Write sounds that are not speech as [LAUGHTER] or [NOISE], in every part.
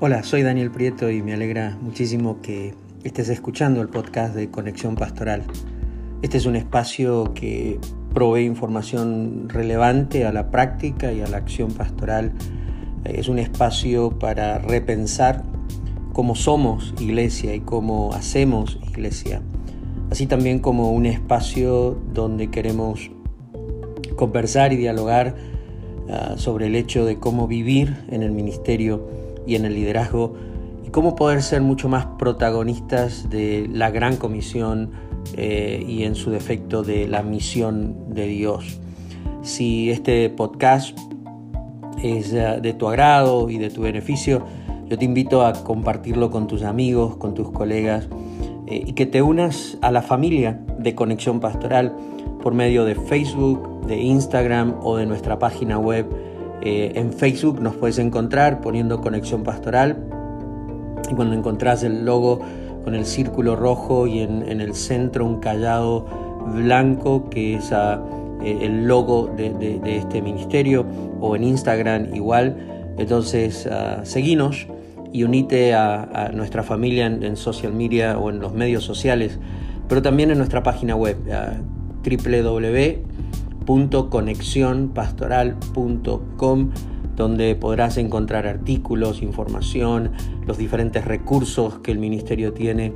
Hola, soy Daniel Prieto y me alegra muchísimo que estés escuchando el podcast de Conexión Pastoral. Este es un espacio que provee información relevante a la práctica y a la acción pastoral. Es un espacio para repensar cómo somos iglesia y cómo hacemos iglesia. Así también como un espacio donde queremos conversar y dialogar uh, sobre el hecho de cómo vivir en el ministerio y en el liderazgo y cómo poder ser mucho más protagonistas de la gran comisión eh, y en su defecto de la misión de Dios. Si este podcast es uh, de tu agrado y de tu beneficio, yo te invito a compartirlo con tus amigos, con tus colegas eh, y que te unas a la familia de Conexión Pastoral por medio de Facebook, de Instagram o de nuestra página web. Eh, en Facebook nos puedes encontrar poniendo Conexión Pastoral y cuando encontrás el logo con el círculo rojo y en, el centro un callado blanco que es ah, eh, el logo de, este ministerio o en Instagram igual. Entonces, uh, y unite a, nuestra familia en, social media o en los medios sociales, pero también en nuestra página web www.conexionpastoral.com donde podrás encontrar artículos, información, los diferentes recursos que el ministerio tiene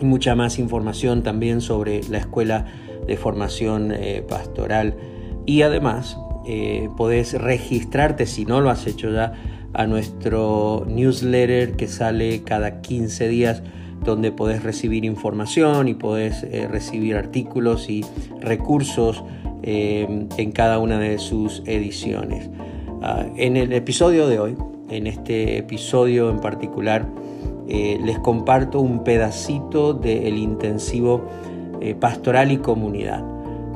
y mucha más información también sobre la escuela de formación eh, pastoral. Y además eh, podés registrarte, si no lo has hecho ya, a nuestro newsletter que sale cada 15 días donde podés recibir información y podés eh, recibir artículos y recursos eh, en cada una de sus ediciones. Ah, en el episodio de hoy, en este episodio en particular, eh, les comparto un pedacito del intensivo pastoral y comunidad.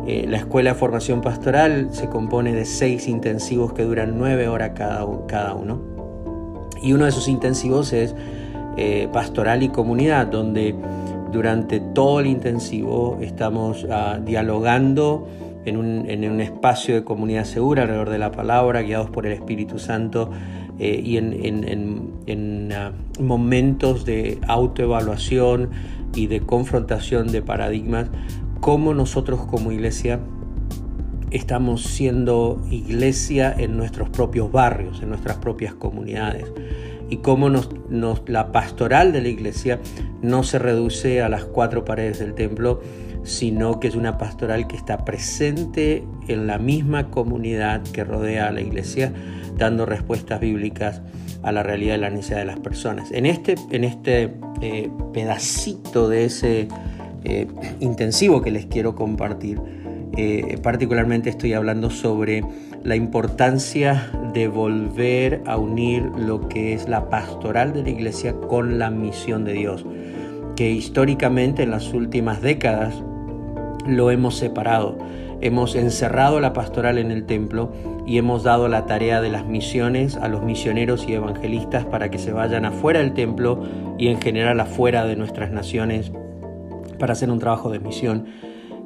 la Escuela de Formación Pastoral se compone de seis intensivos que duran nueve horas cada, cada uno. Y uno de esos intensivos es eh, pastoral y comunidad, donde durante todo el intensivo estamos ah, dialogando en un, espacio de comunidad segura alrededor de la palabra, guiados por el Espíritu Santo eh, y en, ah, momentos de autoevaluación y de confrontación de paradigmas, cómo nosotros como iglesia estamos siendo iglesia en nuestros propios barrios, en nuestras propias comunidades y cómo nos, la pastoral de la iglesia no se reduce a las cuatro paredes del templo, sino que es una pastoral que está presente en la misma comunidad que rodea a la iglesia, dando respuestas bíblicas a la realidad de la necesidad de las personas. En este, en este eh, pedacito de ese eh, intensivo que les quiero compartir, eh, particularmente estoy hablando sobre la importancia de volver a unir lo que es la pastoral de la iglesia con la misión de Dios, que históricamente en las últimas décadas lo hemos separado. Hemos encerrado la pastoral en el templo y hemos dado la tarea de las misiones a los misioneros y evangelistas para que se vayan afuera del templo y en general afuera de nuestras naciones para hacer un trabajo de misión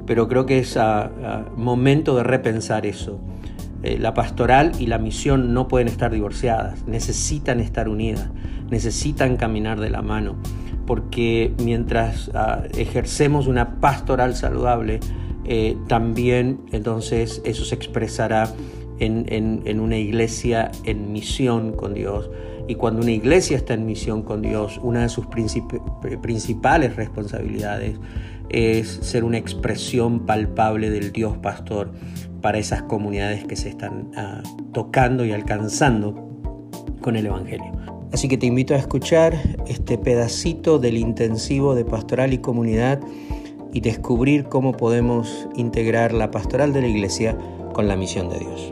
pero creo que es ah, ah, momento de repensar eso. Eh, la pastoral y la misión no pueden estar divorciadas, necesitan estar unidas, necesitan caminar de la mano, porque mientras ah, ejercemos una pastoral saludable, eh, también entonces eso se expresará en, una iglesia en misión con Dios. Y cuando una iglesia está en misión con Dios, una de sus principales responsabilidades es ser una expresión palpable del Dios pastor para esas comunidades que se están ah, tocando y alcanzando con el Evangelio. Así que te invito a escuchar este pedacito del intensivo de pastoral y comunidad y descubrir cómo podemos integrar la pastoral de la iglesia con la misión de Dios.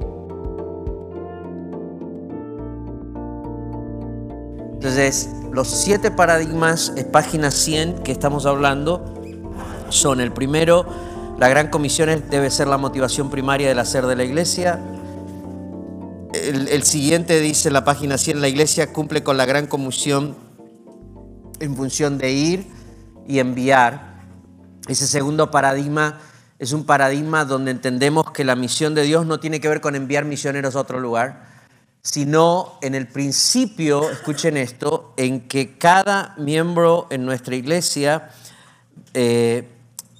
Entonces, los siete paradigmas, página 100 que estamos hablando, son el primero, la gran comisión debe ser la motivación primaria del hacer de la iglesia. El, siguiente dice la página 100, la iglesia cumple con la gran comisión en función de ir y enviar. Ese segundo paradigma es un paradigma donde entendemos que la misión de Dios no tiene que ver con enviar misioneros a otro lugar, sino en el principio, escuchen esto, en que cada miembro en nuestra iglesia eh,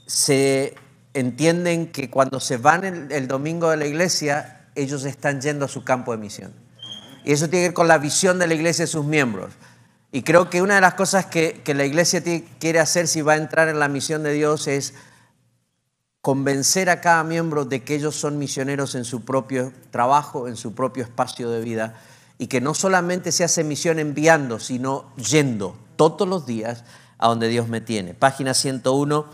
se entienden que cuando se van el, domingo de la iglesia, ellos están yendo a su campo de misión. Y eso tiene que ver con la visión de la iglesia y sus miembros. Y creo que una de las cosas que, la iglesia quiere hacer si va a entrar en la misión de Dios es convencer a cada miembro de que ellos son misioneros en su propio trabajo, en su propio espacio de vida, y que no solamente se hace misión enviando, sino yendo todos los días a donde Dios me tiene. Página 101,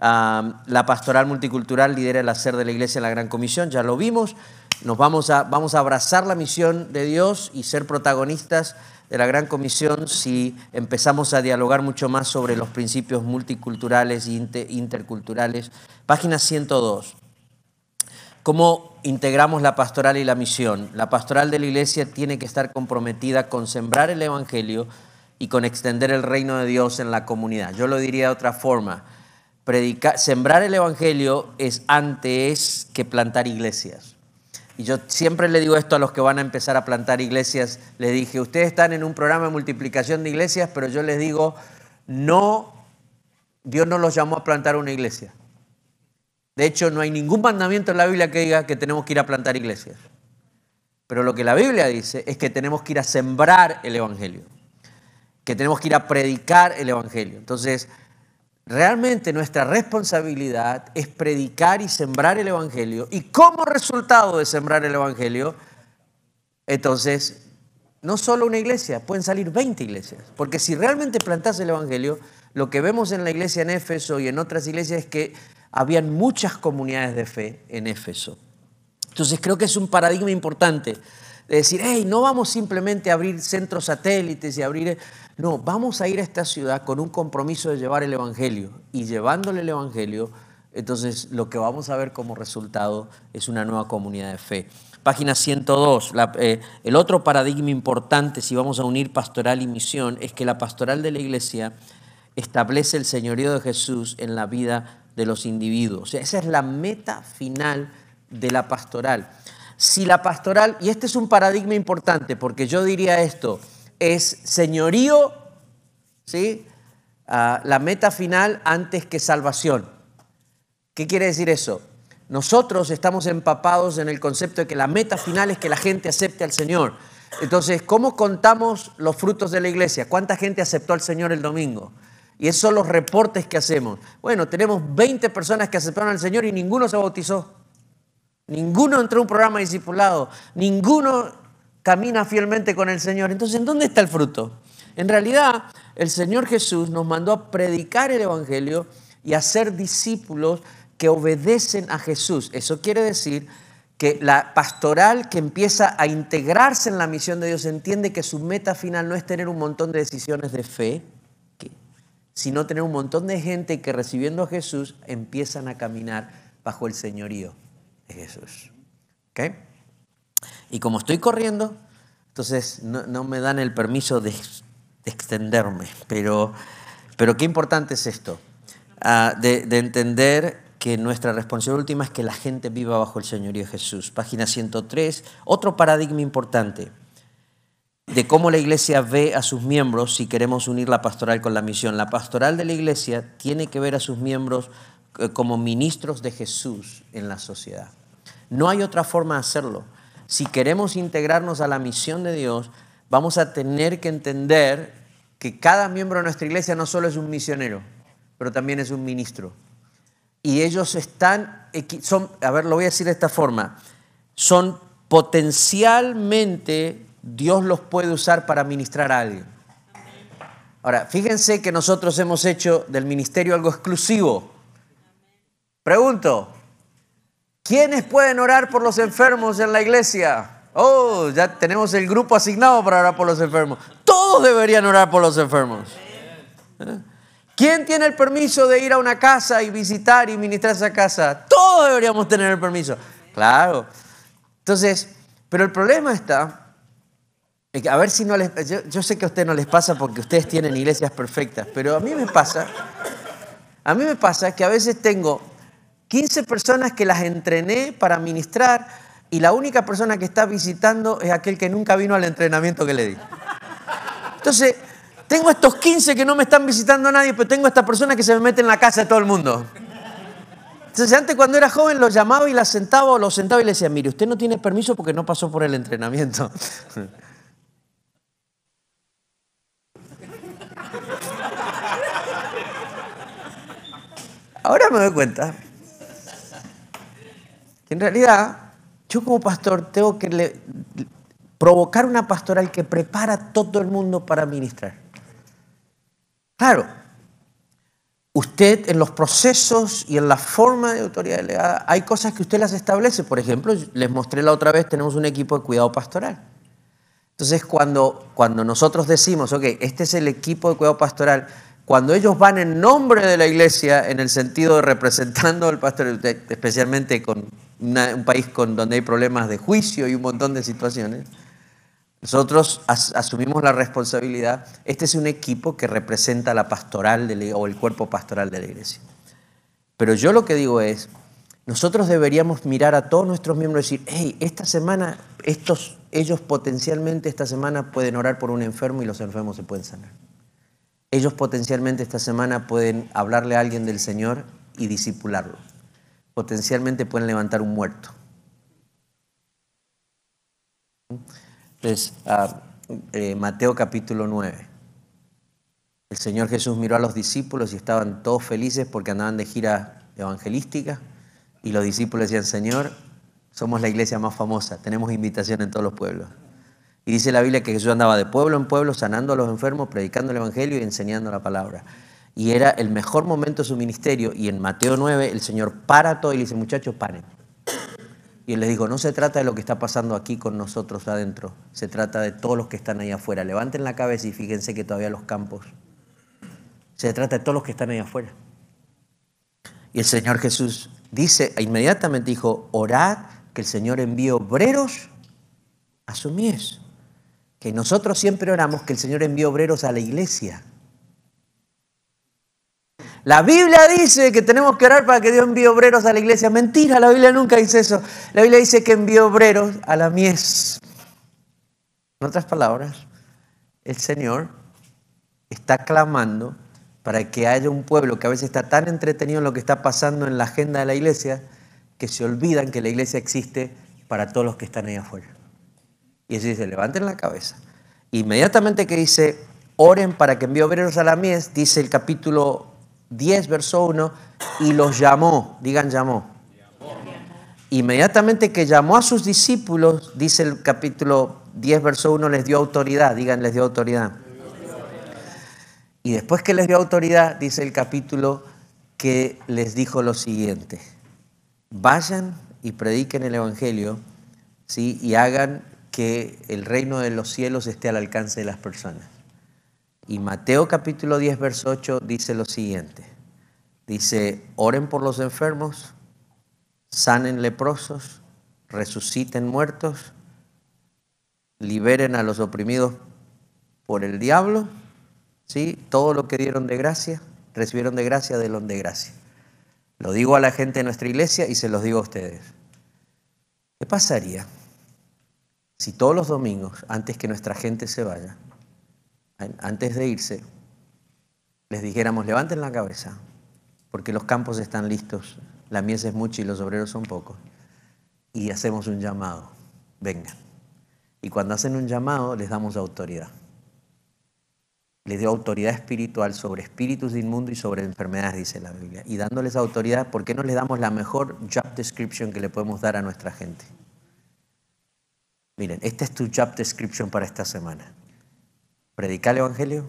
la pastoral multicultural lidera el hacer de la iglesia en la Gran Comisión, ya lo vimos, nos vamos a, vamos a abrazar la misión de Dios y ser protagonistas de la Gran Comisión si empezamos a dialogar mucho más sobre los principios multiculturales e interculturales. Página 102. ¿Cómo integramos la pastoral y la misión? La pastoral de la iglesia tiene que estar comprometida con sembrar el Evangelio y con extender el reino de Dios en la comunidad. Yo lo diría de otra forma. sembrar el Evangelio es antes que plantar iglesias. Y yo siempre le digo esto a los que van a empezar a plantar iglesias. Les dije, ustedes están en un programa de multiplicación de iglesias, pero yo les digo, no, Dios no los llamó a plantar una iglesia. De hecho, no hay ningún mandamiento en la Biblia que diga que tenemos que ir a plantar iglesias. Pero lo que la Biblia dice es que tenemos que ir a sembrar el Evangelio, que tenemos que ir a predicar el Evangelio. Entonces, Realmente nuestra responsabilidad es predicar y sembrar el Evangelio. Y como resultado de sembrar el Evangelio, entonces, no solo una iglesia, pueden salir 20 iglesias. Porque si realmente plantas el Evangelio, lo que vemos en la iglesia en Éfeso y en otras iglesias es que habían muchas comunidades de fe en Éfeso. Entonces creo que es un paradigma importante de decir, hey, no vamos simplemente a abrir centros satélites y abrir... No, vamos a ir a esta ciudad con un compromiso de llevar el Evangelio. Y llevándole el Evangelio, entonces lo que vamos a ver como resultado es una nueva comunidad de fe. Página 102, eh, el otro paradigma importante si vamos a unir pastoral y misión es que la pastoral de la iglesia establece el señorío de Jesús en la vida de los individuos. O sea, esa es la meta final de la pastoral. Si la pastoral, y este es un paradigma importante, porque yo diría esto, es señorío, ¿sí? Ah, la meta final antes que salvación. ¿Qué quiere decir eso? Nosotros estamos empapados en el concepto de que la meta final es que la gente acepte al Señor. Entonces, ¿cómo contamos los frutos de la iglesia? ¿Cuánta gente aceptó al Señor el domingo? Y esos son los reportes que hacemos. Bueno, tenemos 20 personas que aceptaron al Señor y ninguno se bautizó. Ninguno entró a un programa discipulado. Ninguno camina fielmente con el Señor. Entonces, ¿en dónde está el fruto? En realidad, el Señor Jesús nos mandó a predicar el Evangelio y a ser discípulos que obedecen a Jesús. Eso quiere decir que la pastoral que empieza a integrarse en la misión de Dios entiende que su meta final no es tener un montón de decisiones de fe, sino tener un montón de gente que recibiendo a Jesús empiezan a caminar bajo el señorío. Jesús. ¿Ok? Y como estoy corriendo, entonces no, me dan el permiso de, extenderme. Pero, pero qué importante es esto, ah, de, de entender que nuestra responsabilidad última es que la gente viva bajo el señorío de Jesús. Página 103, otro paradigma importante de cómo la iglesia ve a sus miembros si queremos unir la pastoral con la misión. La pastoral de la iglesia tiene que ver a sus miembros eh, como ministros de Jesús en la sociedad. No hay otra forma de hacerlo. Si queremos integrarnos a la misión de Dios, vamos a tener que entender que cada miembro de nuestra iglesia no solo es un misionero, pero también es un ministro. Y ellos están, son, a ver, lo voy a decir de esta forma, son potencialmente, Dios los puede usar para ministrar a alguien. Ahora, fíjense que nosotros hemos hecho del ministerio algo exclusivo. Pregunto, ¿Quiénes pueden orar por los enfermos en la iglesia? Oh, ya tenemos el grupo asignado para orar por los enfermos. Todos deberían orar por los enfermos. ¿Eh? ¿Quién tiene el permiso de ir a una casa y visitar y ministrar esa casa? Todos deberíamos tener el permiso. Claro. Entonces, pero el problema está, a ver si no les, yo, yo sé que a ustedes no les pasa porque ustedes tienen iglesias perfectas, pero a mí me pasa, a mí me pasa que a veces tengo 15 personas que las entrené para ministrar y la única persona que está visitando es aquel que nunca vino al entrenamiento que le di. Entonces, tengo estos 15 que no me están visitando nadie, pero tengo esta persona que se me mete en la casa de todo el mundo. Entonces, antes cuando era joven lo llamaba y la sentaba o lo sentaba y le decía, mire, usted no tiene permiso porque no pasó por el entrenamiento. [LAUGHS] Ahora me doy cuenta que en realidad yo como pastor tengo que provocar una pastoral que prepara a todo el mundo para ministrar. Claro, usted en los procesos y en la forma de autoridad delegada hay cosas que usted las establece. Por ejemplo, les mostré la otra vez, tenemos un equipo de cuidado pastoral. Entonces, cuando, cuando nosotros decimos, ok, este es el equipo de cuidado pastoral, cuando ellos van en nombre de la iglesia, en el sentido de representando al pastor, especialmente con un país con, donde hay problemas de juicio y un montón de situaciones, nosotros asumimos la responsabilidad. Este es un equipo que representa la pastoral o el cuerpo pastoral de la iglesia. Pero yo lo que digo es, nosotros deberíamos mirar a todos nuestros miembros y decir, hey, esta semana, estos, ellos potencialmente esta semana pueden orar por un enfermo y los enfermos se pueden sanar. Ellos potencialmente esta semana pueden hablarle a alguien del Señor y disipularlo. Potencialmente pueden levantar un muerto. Entonces, ah, eh, Mateo capítulo 9. El Señor Jesús miró a los discípulos y estaban todos felices porque andaban de gira evangelística. Y los discípulos decían, Señor, somos la iglesia más famosa, tenemos invitación en todos los pueblos. Y dice la Biblia que Jesús andaba de pueblo en pueblo, sanando a los enfermos, predicando el Evangelio y enseñando la palabra. Y era el mejor momento de su ministerio. Y en Mateo 9 el Señor para todo y le dice, muchachos, paren. Y él les dijo, no se trata de lo que está pasando aquí con nosotros adentro, se trata de todos los que están ahí afuera. Levanten la cabeza y fíjense que todavía los campos. Se trata de todos los que están ahí afuera. Y el Señor Jesús dice, e inmediatamente dijo, orad que el Señor envíe obreros a su mies que nosotros siempre oramos que el Señor envíe obreros a la iglesia. La Biblia dice que tenemos que orar para que Dios envíe obreros a la iglesia. Mentira, la Biblia nunca dice eso. La Biblia dice que envíe obreros a la mies. En otras palabras, el Señor está clamando para que haya un pueblo que a veces está tan entretenido en lo que está pasando en la agenda de la iglesia que se olvidan que la iglesia existe para todos los que están ahí afuera. Y así dice, levanten la cabeza. Inmediatamente que dice, oren para que envíe obreros a la mies, dice el capítulo 10, verso 1, y los llamó, digan llamó. Inmediatamente que llamó a sus discípulos, dice el capítulo 10, verso 1, les dio autoridad, digan, les dio autoridad. Y después que les dio autoridad, dice el capítulo que les dijo lo siguiente, vayan y prediquen el Evangelio, ¿sí? y hagan que el reino de los cielos esté al alcance de las personas. Y Mateo capítulo 10, verso 8 dice lo siguiente. Dice, oren por los enfermos, sanen leprosos, resuciten muertos, liberen a los oprimidos por el diablo, ¿sí? Todo lo que dieron de gracia, recibieron de gracia, de de gracia. Lo digo a la gente de nuestra iglesia y se los digo a ustedes. ¿Qué pasaría si todos los domingos, antes que nuestra gente se vaya, antes de irse, les dijéramos, levanten la cabeza, porque los campos están listos, la mies es mucha y los obreros son pocos, y hacemos un llamado, vengan. Y cuando hacen un llamado, les damos autoridad. Les dio autoridad espiritual sobre espíritus inmundos y sobre enfermedades, dice la Biblia. Y dándoles autoridad, ¿por qué no les damos la mejor job description que le podemos dar a nuestra gente? Miren, esta es tu job description para esta semana. Predicar el Evangelio,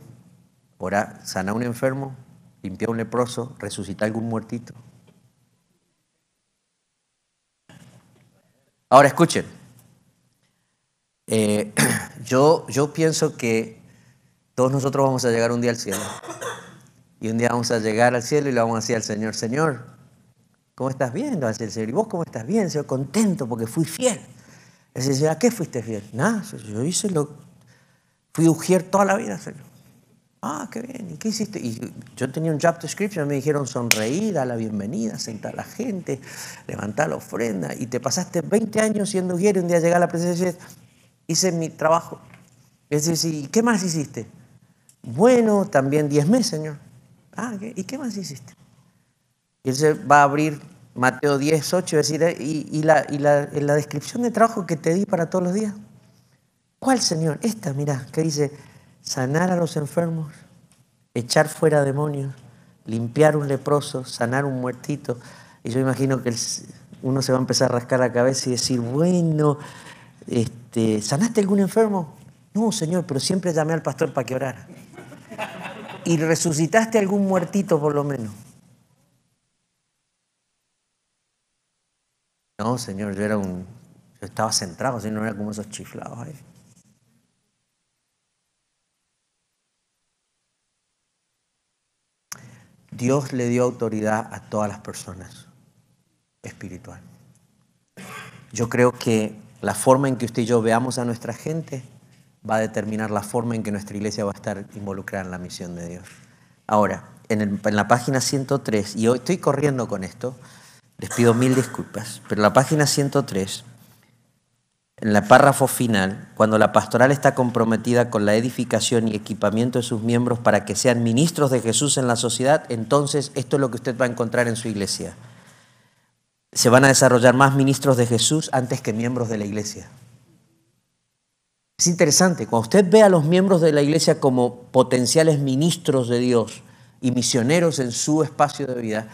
orar, sanar a un enfermo, limpiar a un leproso, resucitar a algún muertito. Ahora escuchen, eh, [CLEARS THROAT] yo, yo pienso que todos nosotros vamos a llegar un día al cielo. Y un día vamos a llegar al cielo y le vamos a decir al Señor, Señor, ¿cómo estás bien? Le el Señor, ¿y vos cómo estás bien? Señor, contento porque fui fiel. Él dice, ¿a qué fuiste fiel? Nada, yo hice lo... Fui ujier toda la vida, Señor. Ah, qué bien. ¿Y qué hiciste? Y yo tenía un job description, me dijeron sonreír, dar la bienvenida, sentar a la gente, levantar la ofrenda. Y te pasaste 20 años siendo guía y un día llega a la presencia y dices, hice mi trabajo. Es decir, ¿y qué más hiciste? Bueno, también 10 meses, Señor. Ah, ¿y qué más hiciste? Y él se va a abrir Mateo 10, 8 y decir, eh, ¿y, la descripción de trabajo que te di para todos los días? ¿Cuál, Señor? Esta, mira, que dice, sanar a los enfermos, echar fuera demonios, limpiar un leproso, sanar un muertito. Y yo imagino que uno se va a empezar a rascar la cabeza y decir, bueno, este, ¿sanaste algún enfermo? No, Señor, pero siempre llamé al pastor para que orara. ¿Y resucitaste algún muertito por lo menos? No, Señor, yo era un. Yo estaba centrado, no era como esos chiflados ahí. Dios le dio autoridad a todas las personas espiritual. Yo creo que la forma en que usted y yo veamos a nuestra gente va a determinar la forma en que nuestra iglesia va a estar involucrada en la misión de Dios. Ahora, en, la página 103, y hoy estoy corriendo con esto, les pido mil disculpas, pero la página 103 en el párrafo final, cuando la pastoral está comprometida con la edificación y equipamiento de sus miembros para que sean ministros de Jesús en la sociedad, entonces esto es lo que usted va a encontrar en su iglesia. Se van a desarrollar más ministros de Jesús antes que miembros de la iglesia. Es interesante, cuando usted ve a los miembros de la iglesia como potenciales ministros de Dios y misioneros en su espacio de vida,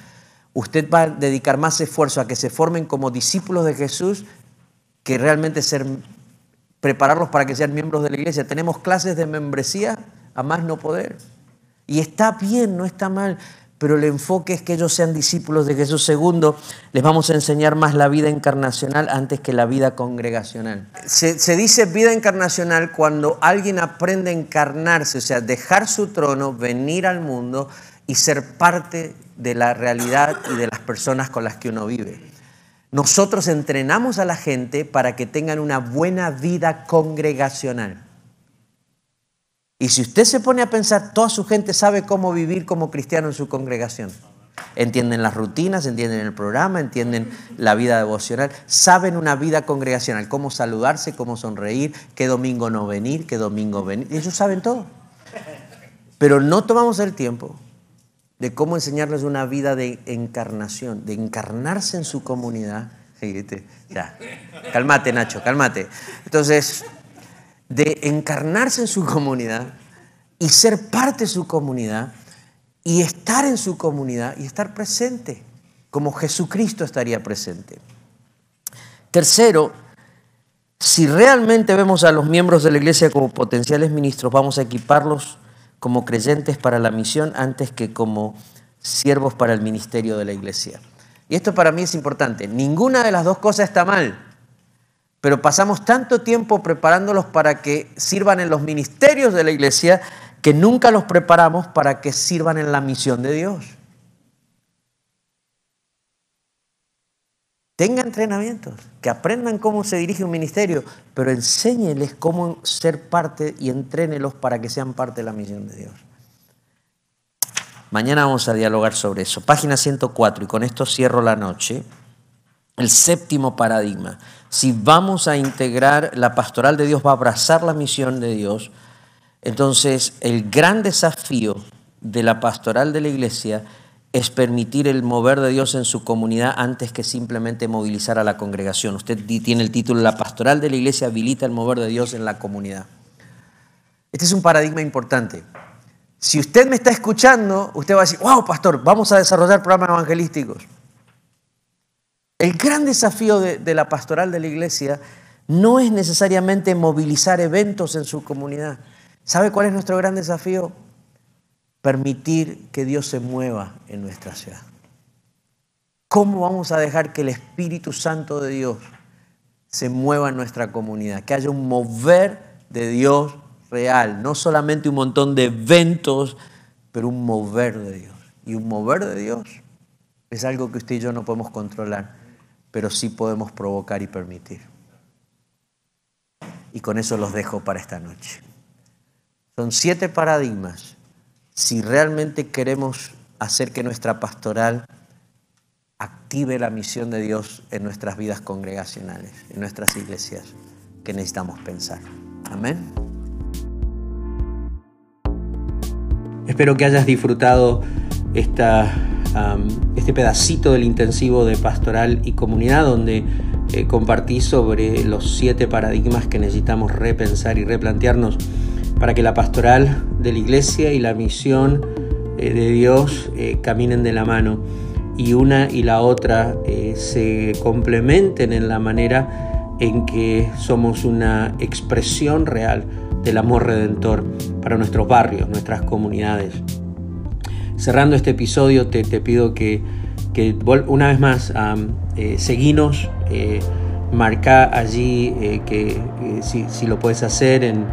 usted va a dedicar más esfuerzo a que se formen como discípulos de Jesús que realmente ser, prepararlos para que sean miembros de la iglesia. Tenemos clases de membresía a más no poder. Y está bien, no está mal, pero el enfoque es que ellos sean discípulos de Jesús. Segundo, les vamos a enseñar más la vida encarnacional antes que la vida congregacional. Se, se, dice vida encarnacional cuando alguien aprende a encarnarse, o sea, dejar su trono, venir al mundo y ser parte de la realidad y de las personas con las que uno vive. Nosotros entrenamos a la gente para que tengan una buena vida congregacional. Y si usted se pone a pensar, toda su gente sabe cómo vivir como cristiano en su congregación. Entienden las rutinas, entienden el programa, entienden la vida devocional, saben una vida congregacional, cómo saludarse, cómo sonreír, qué domingo no venir, qué domingo venir. Ellos saben todo. Pero no tomamos el tiempo de cómo enseñarles una vida de encarnación, de encarnarse en su comunidad. Ya, cálmate Nacho, cálmate. Entonces, de encarnarse en su comunidad y ser parte de su comunidad y estar en su comunidad y estar presente, como Jesucristo estaría presente. Tercero, si realmente vemos a los miembros de la iglesia como potenciales ministros, vamos a equiparlos como creyentes para la misión antes que como siervos para el ministerio de la iglesia. Y esto para mí es importante. Ninguna de las dos cosas está mal, pero pasamos tanto tiempo preparándolos para que sirvan en los ministerios de la iglesia que nunca los preparamos para que sirvan en la misión de Dios. Tenga entrenamientos, que aprendan cómo se dirige un ministerio, pero enséñeles cómo ser parte y entrénelos para que sean parte de la misión de Dios. Mañana vamos a dialogar sobre eso. Página 104, y con esto cierro la noche. El séptimo paradigma. Si vamos a integrar, la pastoral de Dios va a abrazar la misión de Dios, entonces el gran desafío de la pastoral de la iglesia es permitir el mover de Dios en su comunidad antes que simplemente movilizar a la congregación. Usted tiene el título La pastoral de la iglesia habilita el mover de Dios en la comunidad. Este es un paradigma importante. Si usted me está escuchando, usted va a decir, wow, pastor, vamos a desarrollar programas evangelísticos. El gran desafío de, de la pastoral de la iglesia no es necesariamente movilizar eventos en su comunidad. ¿Sabe cuál es nuestro gran desafío? Permitir que Dios se mueva en nuestra ciudad? ¿Cómo vamos a dejar que el Espíritu Santo de Dios se mueva en nuestra comunidad? Que haya un mover de Dios real, no solamente un montón de eventos, pero un mover de Dios. Y un mover de Dios es algo que usted y yo no podemos controlar, pero sí podemos provocar y permitir. Y con eso los dejo para esta noche. Son siete paradigmas si realmente queremos hacer que nuestra pastoral active la misión de Dios en nuestras vidas congregacionales, en nuestras iglesias, que necesitamos pensar. Amén. Espero que hayas disfrutado este pedacito del intensivo de pastoral y comunidad donde eh, compartí sobre los siete paradigmas que necesitamos repensar y replantearnos para que la pastoral de la iglesia y la misión eh, de Dios eh, caminen de la mano y una y la otra se complementen en la manera en que somos una expresión real del amor redentor para nuestros barrios, nuestras comunidades. Cerrando este episodio te, pido que, una vez más eh, seguinos, eh, marca allí eh, que si, lo puedes hacer en,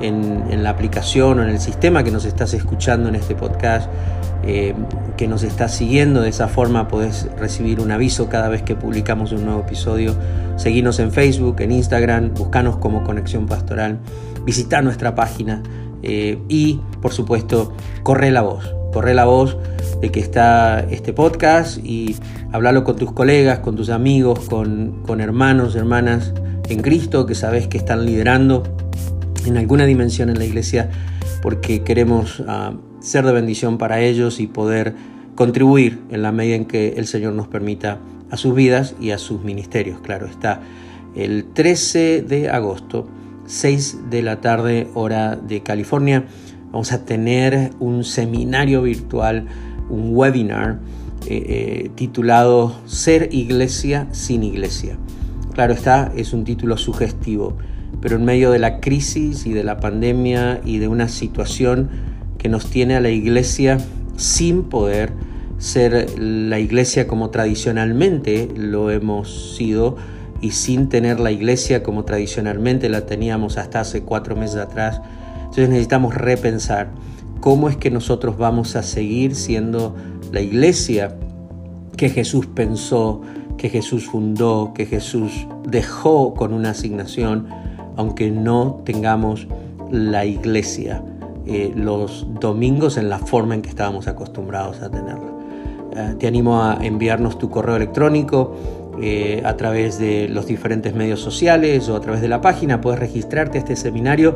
en, la aplicación o en el sistema que nos estás escuchando en este podcast, que nos estás siguiendo, de esa forma podés recibir un aviso cada vez que publicamos un nuevo episodio. Seguinos en Facebook, en Instagram, buscanos como Conexión Pastoral, visita nuestra página y por supuesto corre la voz corre la voz de que está este podcast y hablarlo con tus colegas, con tus amigos, con, con hermanos, hermanas en Cristo que sabes que están liderando en alguna dimensión en la iglesia porque queremos ah, ser de bendición para ellos y poder contribuir en la medida en que el Señor nos permita a sus vidas y a sus ministerios. Claro, está el 13 de agosto, 6 de la tarde, hora de California. Vamos a tener un seminario virtual, un webinar eh, eh, titulado Ser iglesia sin iglesia. Claro está, es un título sugestivo, pero en medio de la crisis y de la pandemia y de una situación que nos tiene a la iglesia sin poder ser la iglesia como tradicionalmente lo hemos sido y sin tener la iglesia como tradicionalmente la teníamos hasta hace cuatro meses atrás, entonces necesitamos repensar cómo es que nosotros vamos a seguir siendo la iglesia que Jesús pensó, que Jesús fundó, que Jesús dejó con una asignación, aunque no tengamos la iglesia eh, los domingos en la forma en que estábamos acostumbrados a tenerla. Eh, te animo a enviarnos tu correo electrónico eh, a través de los diferentes medios sociales o a través de la página. Puedes registrarte a este seminario.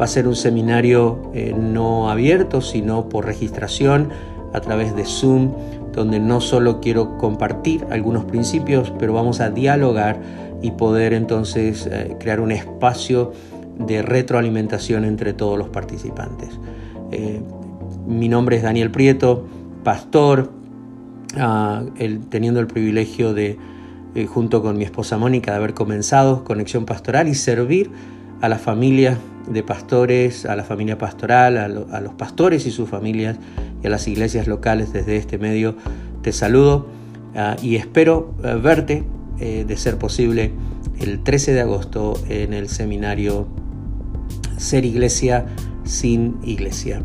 Va a ser un seminario no abierto, sino por registración a través de Zoom, donde no solo quiero compartir algunos principios, pero vamos a dialogar y poder entonces eh, crear un espacio de retroalimentación entre todos los participantes. mi nombre es Daniel Prieto, pastor, ah, teniendo el privilegio de eh, junto con mi esposa Mónica, de haber comenzado Conexión Pastoral y servir a la familia de pastores, a la familia pastoral, a, los pastores y sus familias y a las iglesias locales desde este medio. Te saludo ah, y espero eh, verte, eh, de ser posible, el 13 de agosto en el seminario Ser Iglesia sin Iglesia.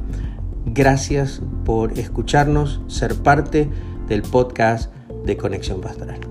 Gracias por escucharnos, ser parte del podcast de Conexión Pastoral.